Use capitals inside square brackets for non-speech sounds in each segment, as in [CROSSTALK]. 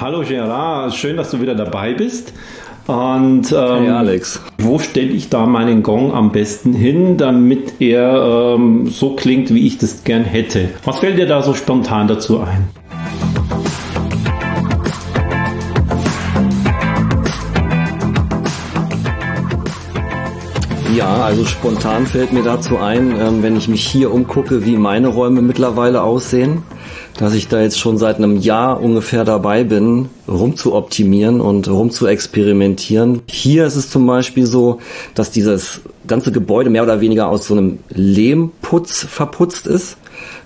Hallo Gerard, schön, dass du wieder dabei bist. Und ähm, hey Alex. wo stelle ich da meinen Gong am besten hin, damit er ähm, so klingt, wie ich das gern hätte? Was fällt dir da so spontan dazu ein? Ja, also spontan fällt mir dazu ein, ähm, wenn ich mich hier umgucke, wie meine Räume mittlerweile aussehen dass ich da jetzt schon seit einem Jahr ungefähr dabei bin, rum zu optimieren und rum zu experimentieren. Hier ist es zum Beispiel so, dass dieses ganze Gebäude mehr oder weniger aus so einem Lehmputz verputzt ist.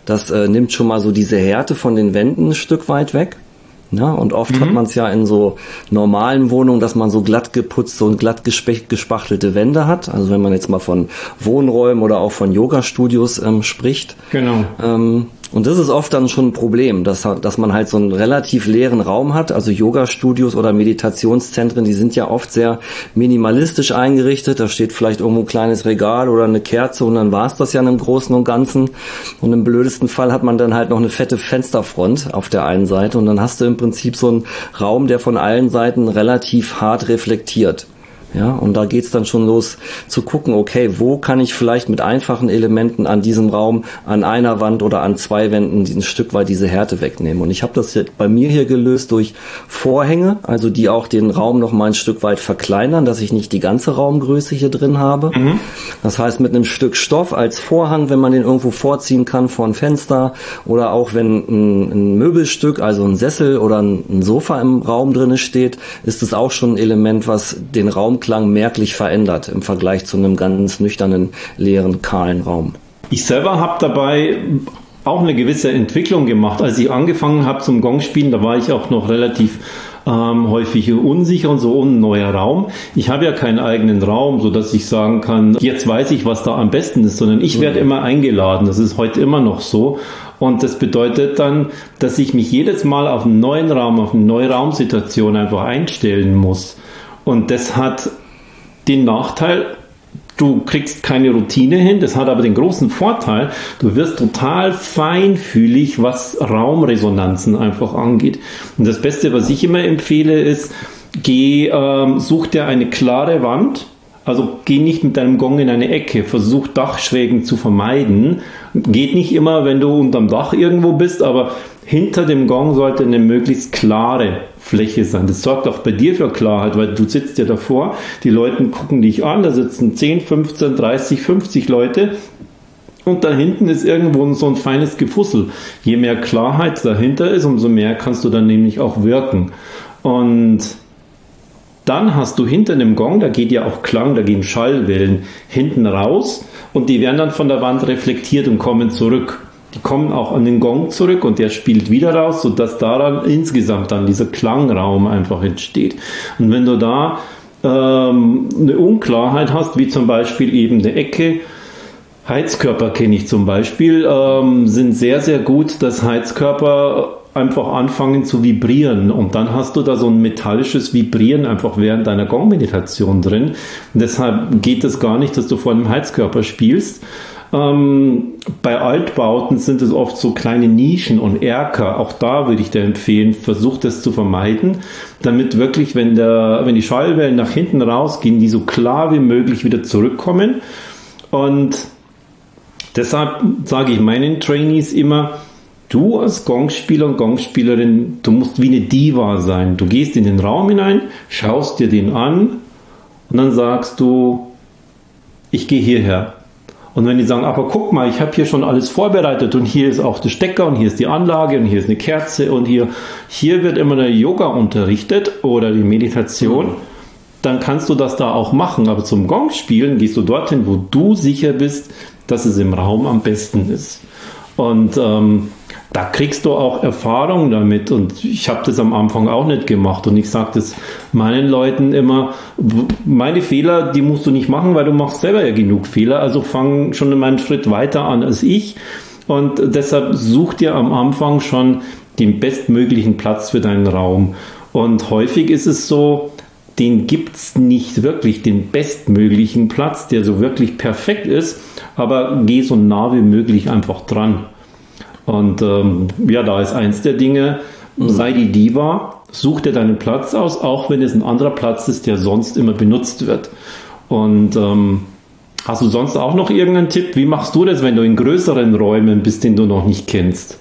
Das äh, nimmt schon mal so diese Härte von den Wänden ein Stück weit weg. Ja, und oft mhm. hat man es ja in so normalen Wohnungen, dass man so glatt geputzte und glatt gespachtelte Wände hat. Also wenn man jetzt mal von Wohnräumen oder auch von Yoga-Studios ähm, spricht. Genau. Ähm, und das ist oft dann schon ein Problem, dass, dass man halt so einen relativ leeren Raum hat. Also Yoga-Studios oder Meditationszentren, die sind ja oft sehr minimalistisch eingerichtet. Da steht vielleicht irgendwo ein kleines Regal oder eine Kerze und dann war es das ja einem Großen und Ganzen. Und im blödesten Fall hat man dann halt noch eine fette Fensterfront auf der einen Seite und dann hast du im Prinzip so einen Raum, der von allen Seiten relativ hart reflektiert. Ja, und da geht's dann schon los zu gucken, okay, wo kann ich vielleicht mit einfachen Elementen an diesem Raum, an einer Wand oder an zwei Wänden ein Stück weit diese Härte wegnehmen. Und ich habe das jetzt bei mir hier gelöst durch Vorhänge, also die auch den Raum noch mal ein Stück weit verkleinern, dass ich nicht die ganze Raumgröße hier drin habe. Mhm. Das heißt, mit einem Stück Stoff als Vorhang, wenn man den irgendwo vorziehen kann vor ein Fenster oder auch wenn ein, ein Möbelstück, also ein Sessel oder ein, ein Sofa im Raum drinne steht, ist es auch schon ein Element, was den Raum Raumklang merklich verändert im Vergleich zu einem ganz nüchternen, leeren, kahlen Raum. Ich selber habe dabei auch eine gewisse Entwicklung gemacht. Als ich angefangen habe zum Gongspielen, da war ich auch noch relativ ähm, häufig unsicher und so ein neuer Raum. Ich habe ja keinen eigenen Raum, so dass ich sagen kann, jetzt weiß ich, was da am besten ist, sondern ich werde mhm. immer eingeladen. Das ist heute immer noch so. Und das bedeutet dann, dass ich mich jedes Mal auf einen neuen Raum, auf eine neue Raumsituation einfach einstellen muss. Und das hat den Nachteil, du kriegst keine Routine hin. Das hat aber den großen Vorteil, du wirst total feinfühlig, was Raumresonanzen einfach angeht. Und das Beste, was ich immer empfehle, ist, geh, ähm, such dir eine klare Wand. Also geh nicht mit deinem Gong in eine Ecke, versuch Dachschrägen zu vermeiden. Geht nicht immer, wenn du unterm Dach irgendwo bist, aber hinter dem Gong sollte eine möglichst klare Fläche sein. Das sorgt auch bei dir für Klarheit, weil du sitzt ja davor, die Leute gucken dich an, da sitzen 10, 15, 30, 50 Leute und da hinten ist irgendwo so ein feines Gefussel. Je mehr Klarheit dahinter ist, umso mehr kannst du dann nämlich auch wirken. Und dann hast du hinter dem Gong, da geht ja auch Klang, da gehen Schallwellen hinten raus und die werden dann von der Wand reflektiert und kommen zurück die kommen auch an den Gong zurück und der spielt wieder raus, sodass daran insgesamt dann dieser Klangraum einfach entsteht. Und wenn du da ähm, eine Unklarheit hast, wie zum Beispiel eben eine Ecke, Heizkörper kenne ich zum Beispiel, ähm, sind sehr, sehr gut, dass Heizkörper einfach anfangen zu vibrieren und dann hast du da so ein metallisches Vibrieren einfach während deiner Gongmeditation drin. Und deshalb geht es gar nicht, dass du vor einem Heizkörper spielst, ähm, bei Altbauten sind es oft so kleine Nischen und Erker. Auch da würde ich dir empfehlen, versuch das zu vermeiden, damit wirklich, wenn, der, wenn die Schallwellen nach hinten rausgehen, die so klar wie möglich wieder zurückkommen. Und deshalb sage ich meinen Trainees immer, du als Gongspieler und Gongspielerin, du musst wie eine Diva sein. Du gehst in den Raum hinein, schaust dir den an und dann sagst du, ich gehe hierher. Und wenn die sagen, aber guck mal, ich habe hier schon alles vorbereitet und hier ist auch der Stecker und hier ist die Anlage und hier ist eine Kerze und hier, hier wird immer der Yoga unterrichtet oder die Meditation, dann kannst du das da auch machen. Aber zum Gong spielen gehst du dorthin, wo du sicher bist, dass es im Raum am besten ist. Und ähm, da kriegst du auch Erfahrung damit. Und ich habe das am Anfang auch nicht gemacht. Und ich sage das meinen Leuten immer, meine Fehler, die musst du nicht machen, weil du machst selber ja genug Fehler. Also fang schon einen Schritt weiter an als ich. Und deshalb such dir am Anfang schon den bestmöglichen Platz für deinen Raum. Und häufig ist es so, den gibt es nicht wirklich, den bestmöglichen Platz, der so wirklich perfekt ist, aber geh so nah wie möglich einfach dran. Und ähm, ja, da ist eins der Dinge, sei die Diva, such dir deinen Platz aus, auch wenn es ein anderer Platz ist, der sonst immer benutzt wird. Und ähm, hast du sonst auch noch irgendeinen Tipp? Wie machst du das, wenn du in größeren Räumen bist, den du noch nicht kennst?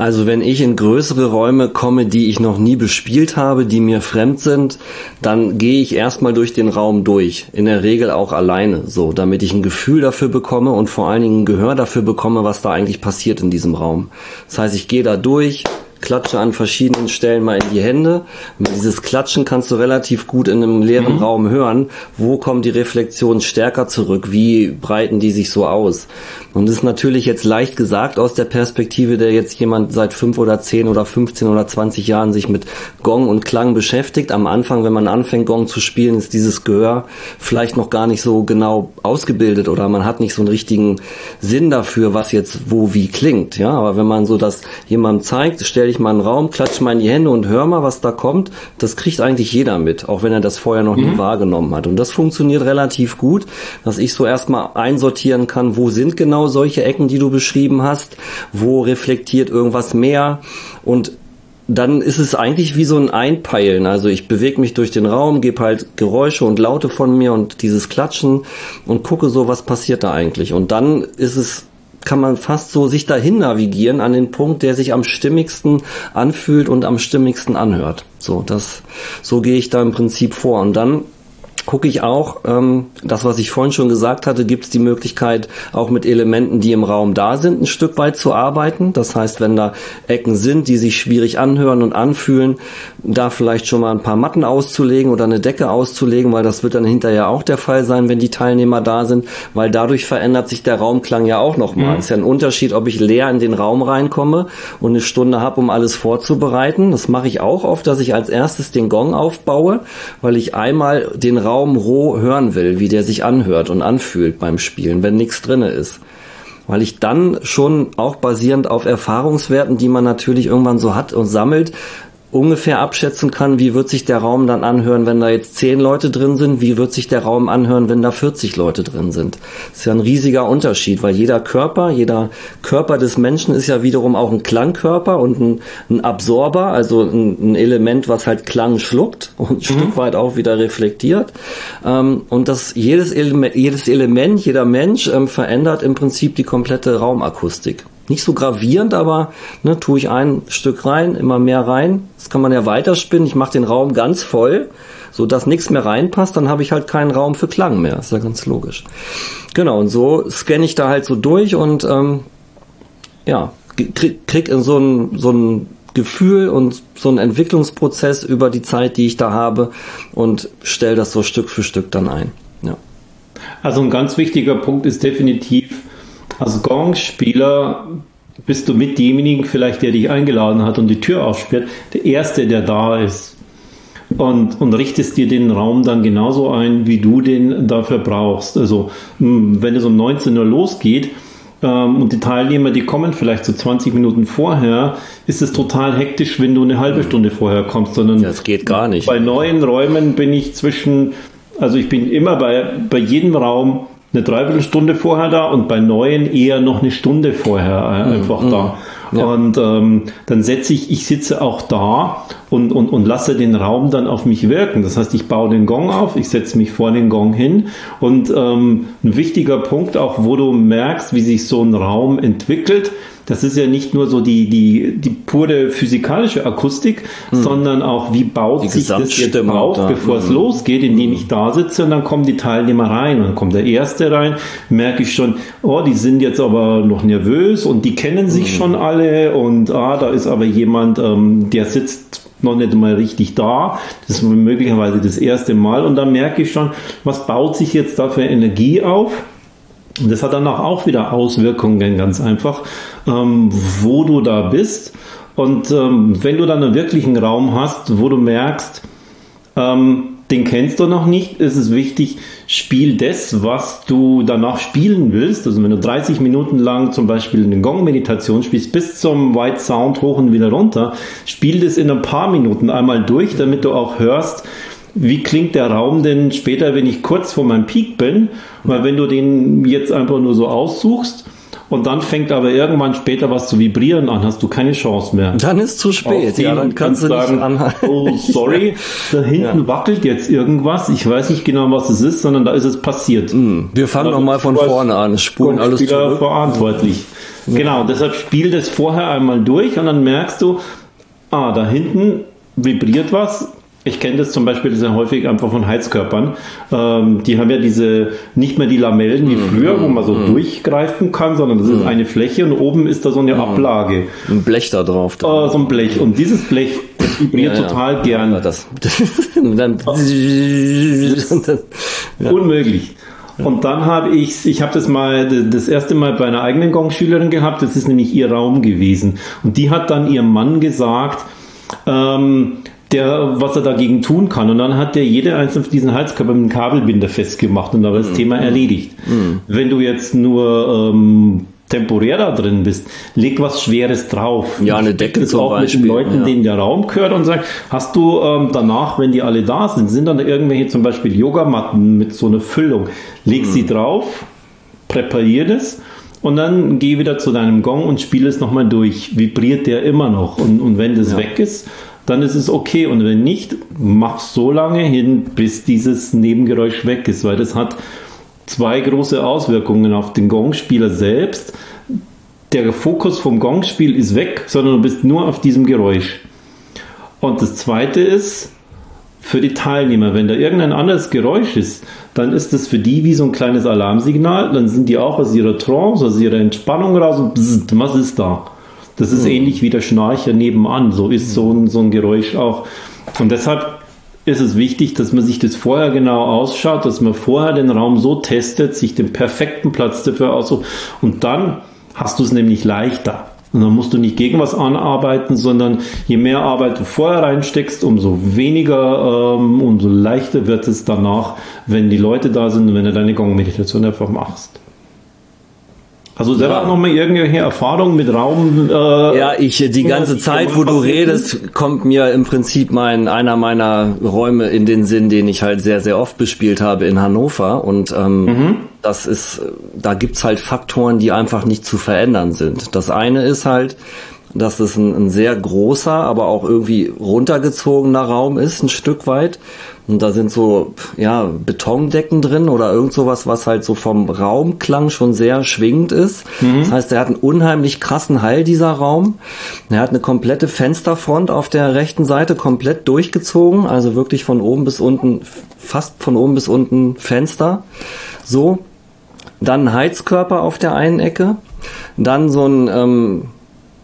Also wenn ich in größere Räume komme, die ich noch nie bespielt habe, die mir fremd sind, dann gehe ich erstmal durch den Raum durch. In der Regel auch alleine, so, damit ich ein Gefühl dafür bekomme und vor allen Dingen ein Gehör dafür bekomme, was da eigentlich passiert in diesem Raum. Das heißt, ich gehe da durch, klatsche an verschiedenen Stellen mal in die Hände. Dieses Klatschen kannst du relativ gut in einem leeren mhm. Raum hören. Wo kommen die Reflexionen stärker zurück? Wie breiten die sich so aus? Und das ist natürlich jetzt leicht gesagt aus der Perspektive, der jetzt jemand seit fünf oder zehn oder 15 oder 20 Jahren sich mit Gong und Klang beschäftigt. Am Anfang, wenn man anfängt, Gong zu spielen, ist dieses Gehör vielleicht noch gar nicht so genau ausgebildet oder man hat nicht so einen richtigen Sinn dafür, was jetzt wo wie klingt. Ja, aber wenn man so das jemandem zeigt, stell dich mal in den Raum, klatsch mal in die Hände und hör mal, was da kommt, das kriegt eigentlich jeder mit, auch wenn er das vorher noch mhm. nie wahrgenommen hat. Und das funktioniert relativ gut, dass ich so erstmal einsortieren kann, wo sind genau solche Ecken, die du beschrieben hast, wo reflektiert irgendwas mehr und dann ist es eigentlich wie so ein Einpeilen. Also ich bewege mich durch den Raum, gebe halt Geräusche und Laute von mir und dieses Klatschen und gucke so, was passiert da eigentlich. Und dann ist es, kann man fast so sich dahin navigieren an den Punkt, der sich am stimmigsten anfühlt und am stimmigsten anhört. So, das, so gehe ich da im Prinzip vor. Und dann gucke ich auch, ähm, das, was ich vorhin schon gesagt hatte, gibt es die Möglichkeit, auch mit Elementen, die im Raum da sind, ein Stück weit zu arbeiten. Das heißt, wenn da Ecken sind, die sich schwierig anhören und anfühlen, da vielleicht schon mal ein paar Matten auszulegen oder eine Decke auszulegen, weil das wird dann hinterher auch der Fall sein, wenn die Teilnehmer da sind, weil dadurch verändert sich der Raumklang ja auch nochmal. Mhm. Es ist ja ein Unterschied, ob ich leer in den Raum reinkomme und eine Stunde habe, um alles vorzubereiten. Das mache ich auch oft, dass ich als erstes den Gong aufbaue, weil ich einmal den Raum Raum roh hören will, wie der sich anhört und anfühlt beim Spielen, wenn nichts drinne ist. Weil ich dann schon auch basierend auf Erfahrungswerten, die man natürlich irgendwann so hat und sammelt, ungefähr abschätzen kann, wie wird sich der Raum dann anhören, wenn da jetzt zehn Leute drin sind, wie wird sich der Raum anhören, wenn da 40 Leute drin sind. Das ist ja ein riesiger Unterschied, weil jeder Körper, jeder Körper des Menschen ist ja wiederum auch ein Klangkörper und ein, ein Absorber, also ein, ein, Element, was halt Klang schluckt und ein mhm. Stück weit auch wieder reflektiert. Ähm, und das jedes Element, jedes Element, jeder Mensch ähm, verändert im Prinzip die komplette Raumakustik nicht so gravierend, aber ne, tue ich ein Stück rein, immer mehr rein. Das kann man ja weiterspinnen. Ich mache den Raum ganz voll, so dass nichts mehr reinpasst. Dann habe ich halt keinen Raum für Klang mehr. ist ja ganz logisch. Genau, und so scanne ich da halt so durch und ähm, ja, krieg, krieg so ein, so ein Gefühl und so einen Entwicklungsprozess über die Zeit, die ich da habe und stelle das so Stück für Stück dann ein. Ja. Also ein ganz wichtiger Punkt ist definitiv, als Gongspieler bist du mit demjenigen vielleicht, der dich eingeladen hat und die Tür aufsperrt, der Erste, der da ist. Und, und richtest dir den Raum dann genauso ein, wie du den dafür brauchst. Also hm, wenn es um 19 Uhr losgeht, ähm, und die Teilnehmer, die kommen vielleicht so 20 Minuten vorher, ist es total hektisch, wenn du eine halbe Stunde vorher kommst, sondern das geht gar nicht. Bei neuen Räumen bin ich zwischen, also ich bin immer bei, bei jedem Raum eine Dreiviertelstunde vorher da und bei neuen eher noch eine Stunde vorher äh, einfach mhm. da. Ja. Und ähm, dann setze ich, ich sitze auch da und, und, und lasse den Raum dann auf mich wirken. Das heißt, ich baue den Gong auf, ich setze mich vor den Gong hin. Und ähm, ein wichtiger Punkt auch, wo du merkst, wie sich so ein Raum entwickelt, das ist ja nicht nur so die, die, die pure physikalische Akustik, hm. sondern auch, wie baut die sich das jetzt auf, da. bevor hm. es losgeht, indem ich da sitze und dann kommen die Teilnehmer rein. Und dann kommt der Erste rein, merke ich schon, oh, die sind jetzt aber noch nervös und die kennen sich hm. schon alle und ah, da ist aber jemand, ähm, der sitzt noch nicht mal richtig da. Das ist möglicherweise das erste Mal und da merke ich schon, was baut sich jetzt da für Energie auf? Und das hat dann auch wieder Auswirkungen, ganz einfach, ähm, wo du da bist. Und ähm, wenn du dann einen wirklichen Raum hast, wo du merkst, ähm, den kennst du noch nicht, ist es wichtig, spiel das, was du danach spielen willst. Also wenn du 30 Minuten lang zum Beispiel eine Gong-Meditation spielst, bis zum White Sound hoch und wieder runter, spiel das in ein paar Minuten einmal durch, damit du auch hörst, wie klingt der Raum denn später, wenn ich kurz vor meinem Peak bin? Weil wenn du den jetzt einfach nur so aussuchst und dann fängt aber irgendwann später was zu vibrieren an, hast du keine Chance mehr. Dann ist zu spät, ja, dann kannst du sagen, oh sorry, da [LAUGHS] hinten ja. wackelt jetzt irgendwas, ich weiß nicht genau, was es ist, sondern da ist es passiert. Hm, wir fangen nochmal von vorne an, spulen alles zurück. verantwortlich. Ja. Genau, deshalb spiel das vorher einmal durch und dann merkst du, ah, da hinten vibriert was, ich kenne das zum Beispiel sehr häufig einfach von Heizkörpern. Ähm, die haben ja diese, nicht mehr die Lamellen wie mhm. früher, wo man so mm. durchgreifen kann, sondern das ist mm. eine Fläche und oben ist da so eine. Ablage. Ein Blech da drauf. Äh, so ein Blech. Und dieses Blech, das vibriert ja, total ja. gern. Ja, das, [LAUGHS] dann, Unmöglich. Und dann habe ich, ich habe das mal das erste Mal bei einer eigenen Gongschülerin gehabt. Das ist nämlich ihr Raum gewesen. Und die hat dann ihrem Mann gesagt, ähm, der, was er dagegen tun kann. Und dann hat der jede einzelne von diesen Heizkörper mit einem Kabelbinder festgemacht und da war das mhm. Thema erledigt. Mhm. Wenn du jetzt nur ähm, temporär da drin bist, leg was Schweres drauf. Ja, eine Decke zum auch Beispiel. mit den Leuten, ja. denen der Raum gehört und sagt, hast du ähm, danach, wenn die alle da sind, sind dann irgendwelche zum Beispiel Yogamatten mit so einer Füllung, leg mhm. sie drauf, präparier das und dann geh wieder zu deinem Gong und spiel es nochmal durch. Vibriert der immer noch und, und wenn das ja. weg ist, dann ist es okay. Und wenn nicht, mach so lange hin, bis dieses Nebengeräusch weg ist, weil das hat zwei große Auswirkungen auf den Gongspieler selbst. Der Fokus vom Gongspiel ist weg, sondern du bist nur auf diesem Geräusch. Und das zweite ist, für die Teilnehmer, wenn da irgendein anderes Geräusch ist, dann ist das für die wie so ein kleines Alarmsignal, dann sind die auch aus ihrer Trance, aus ihrer Entspannung raus und bzzt, was ist da? Das ist mhm. ähnlich wie der Schnarcher nebenan. So ist so ein, so ein Geräusch auch. Und deshalb ist es wichtig, dass man sich das vorher genau ausschaut, dass man vorher den Raum so testet, sich den perfekten Platz dafür aussucht. Und dann hast du es nämlich leichter. Und dann musst du nicht gegen was anarbeiten, sondern je mehr Arbeit du vorher reinsteckst, umso weniger, ähm, umso leichter wird es danach, wenn die Leute da sind und wenn du deine Gong-Meditation einfach machst. Also selber ja. noch mal irgendwelche Erfahrungen mit Raum? Äh, ja, ich die ganze Zeit, wo du redest, kommt mir im Prinzip mein einer meiner Räume in den Sinn, den ich halt sehr sehr oft bespielt habe in Hannover und ähm, mhm. das ist, da gibt's halt Faktoren, die einfach nicht zu verändern sind. Das eine ist halt, dass es ein, ein sehr großer, aber auch irgendwie runtergezogener Raum ist, ein Stück weit. Und da sind so, ja, Betondecken drin oder irgend sowas, was halt so vom Raumklang schon sehr schwingend ist. Mhm. Das heißt, er hat einen unheimlich krassen Hall, dieser Raum. Er hat eine komplette Fensterfront auf der rechten Seite komplett durchgezogen, also wirklich von oben bis unten, fast von oben bis unten Fenster. So. Dann ein Heizkörper auf der einen Ecke. Dann so ein, ähm,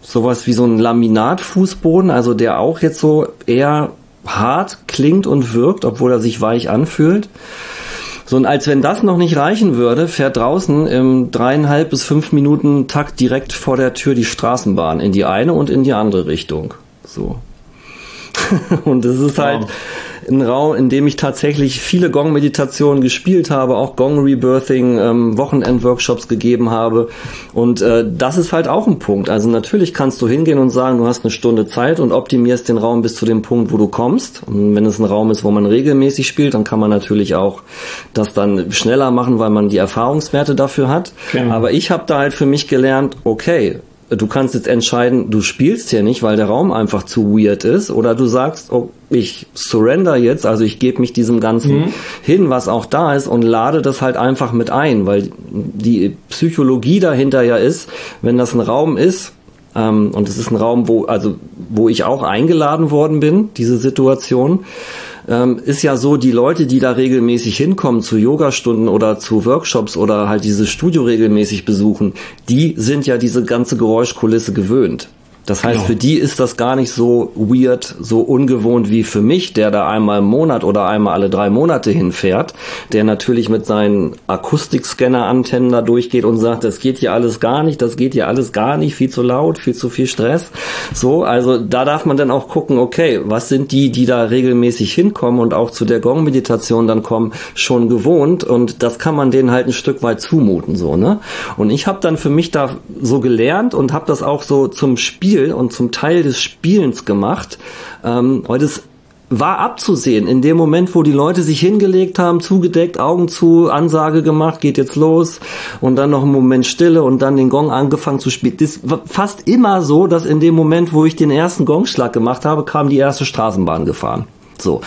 sowas wie so ein Laminatfußboden, also der auch jetzt so eher hart klingt und wirkt, obwohl er sich weich anfühlt. So, und als wenn das noch nicht reichen würde, fährt draußen im dreieinhalb bis fünf Minuten Takt direkt vor der Tür die Straßenbahn in die eine und in die andere Richtung. So. [LAUGHS] und es ist halt, wow ein Raum, in dem ich tatsächlich viele Gong-Meditationen gespielt habe, auch Gong-Rebirthing, ähm, Wochenend-Workshops gegeben habe. Und äh, das ist halt auch ein Punkt. Also natürlich kannst du hingehen und sagen, du hast eine Stunde Zeit und optimierst den Raum bis zu dem Punkt, wo du kommst. Und wenn es ein Raum ist, wo man regelmäßig spielt, dann kann man natürlich auch das dann schneller machen, weil man die Erfahrungswerte dafür hat. Genau. Aber ich habe da halt für mich gelernt, okay, du kannst jetzt entscheiden, du spielst hier nicht, weil der Raum einfach zu weird ist, oder du sagst, oh, ich surrender jetzt, also ich gebe mich diesem Ganzen mhm. hin, was auch da ist, und lade das halt einfach mit ein, weil die Psychologie dahinter ja ist, wenn das ein Raum ist, ähm, und es ist ein Raum, wo, also, wo ich auch eingeladen worden bin, diese Situation, ähm, ist ja so, die Leute, die da regelmäßig hinkommen zu Yogastunden oder zu Workshops oder halt dieses Studio regelmäßig besuchen, die sind ja diese ganze Geräuschkulisse gewöhnt. Das heißt, genau. für die ist das gar nicht so weird, so ungewohnt wie für mich, der da einmal im Monat oder einmal alle drei Monate hinfährt, der natürlich mit seinen Akustikscanner-Antennen da durchgeht und sagt, das geht hier alles gar nicht, das geht hier alles gar nicht, viel zu laut, viel zu viel Stress. So, also da darf man dann auch gucken, okay, was sind die, die da regelmäßig hinkommen und auch zu der Gong-Meditation dann kommen, schon gewohnt und das kann man denen halt ein Stück weit zumuten, so, ne? Und ich habe dann für mich da so gelernt und habe das auch so zum Spiel Spiel und zum Teil des Spielens gemacht. Ähm, heute ist war abzusehen. In dem Moment, wo die Leute sich hingelegt haben, zugedeckt, Augen zu, Ansage gemacht, geht jetzt los und dann noch einen Moment Stille und dann den Gong angefangen zu spielen. Das war fast immer so, dass in dem Moment, wo ich den ersten Gongschlag gemacht habe, kam die erste Straßenbahn gefahren. So.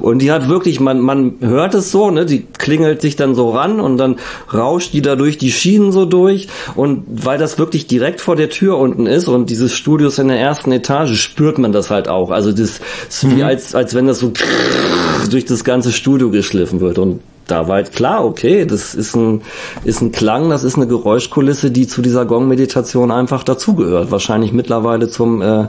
Und die hat wirklich, man, man hört es so, ne, die klingelt sich dann so ran und dann rauscht die da durch die Schienen so durch. Und weil das wirklich direkt vor der Tür unten ist und dieses Studio ist in der ersten Etage, spürt man das halt auch. Also das ist wie mhm. als, als wenn das so durch das ganze Studio geschliffen wird. Und da war halt klar, okay, das ist ein, ist ein Klang, das ist eine Geräuschkulisse, die zu dieser Gong-Meditation einfach dazugehört. Wahrscheinlich mittlerweile zum äh,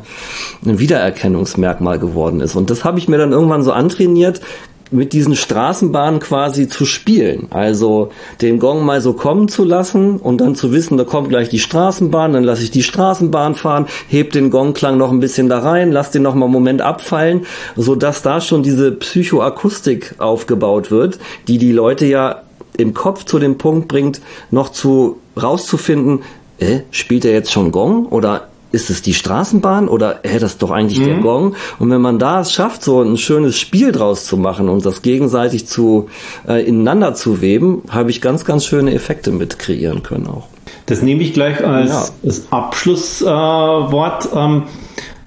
Wiedererkennungsmerkmal geworden ist. Und das habe ich mir dann irgendwann so antrainiert, mit diesen Straßenbahnen quasi zu spielen. Also den Gong mal so kommen zu lassen und dann zu wissen, da kommt gleich die Straßenbahn, dann lasse ich die Straßenbahn fahren, heb den Gongklang noch ein bisschen da rein, lass den noch mal einen Moment abfallen, so dass da schon diese Psychoakustik aufgebaut wird, die die Leute ja im Kopf zu dem Punkt bringt, noch zu rauszufinden, äh, spielt er jetzt schon Gong oder ist es die Straßenbahn oder hä, das ist doch eigentlich mhm. der Gong? Und wenn man da es schafft, so ein schönes Spiel draus zu machen und das gegenseitig zu äh, ineinander zu weben, habe ich ganz, ganz schöne Effekte mit kreieren können auch. Das nehme ich gleich als, ja. als Abschlusswort, äh, ähm,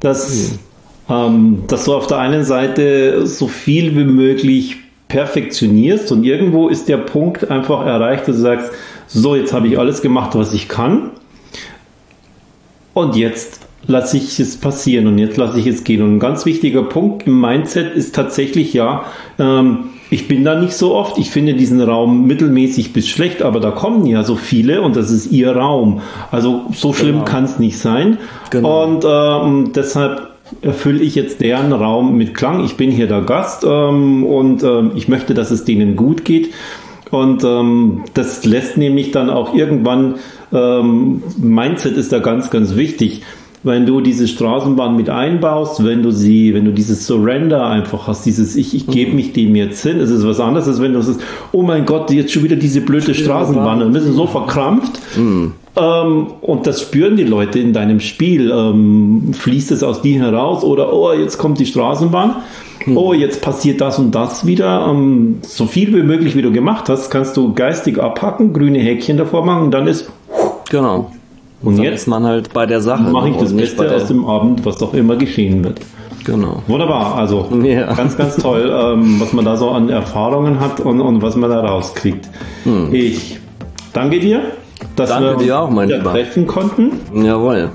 dass, mhm. ähm, dass du auf der einen Seite so viel wie möglich perfektionierst und irgendwo ist der Punkt einfach erreicht, dass du sagst, so, jetzt habe ich alles gemacht, was ich kann und jetzt lasse ich es passieren und jetzt lasse ich es gehen. Und ein ganz wichtiger Punkt im Mindset ist tatsächlich ja, ähm, ich bin da nicht so oft. Ich finde diesen Raum mittelmäßig bis schlecht, aber da kommen ja so viele und das ist ihr Raum. Also so schlimm genau. kann es nicht sein. Genau. Und ähm, deshalb erfülle ich jetzt deren Raum mit Klang. Ich bin hier der Gast ähm, und ähm, ich möchte, dass es denen gut geht. Und ähm, das lässt nämlich dann auch irgendwann, ähm, Mindset ist da ganz, ganz wichtig. Wenn du diese Straßenbahn mit einbaust, wenn du sie, wenn du dieses Surrender einfach hast, dieses Ich, ich gebe mhm. mich dem jetzt hin, es ist was anderes, als wenn du sagst, oh mein Gott, jetzt schon wieder diese blöde Straßenbahn, bist du so verkrampft. Mhm. Ähm, und das spüren die Leute in deinem Spiel. Ähm, fließt es aus dir heraus oder oh, jetzt kommt die Straßenbahn. Oh, jetzt passiert das und das wieder. Um, so viel wie möglich, wie du gemacht hast, kannst du geistig abhacken, grüne Häkchen davor machen und dann ist. Genau. Und dann jetzt ist man halt bei der Sache. Mache ich das Beste aus dem Abend, was auch immer geschehen wird. Genau. Wunderbar, also ja. ganz, ganz toll, ähm, was man da so an Erfahrungen hat und, und was man da rauskriegt. Hm. Ich danke dir, dass danke wir uns dir treffen konnten. Jawohl.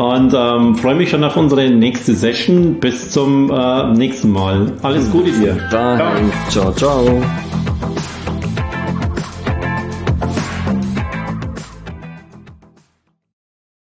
Und ähm, freue mich schon auf unsere nächste Session. Bis zum äh, nächsten Mal. Alles Gute dir. Ciao. ciao. ciao.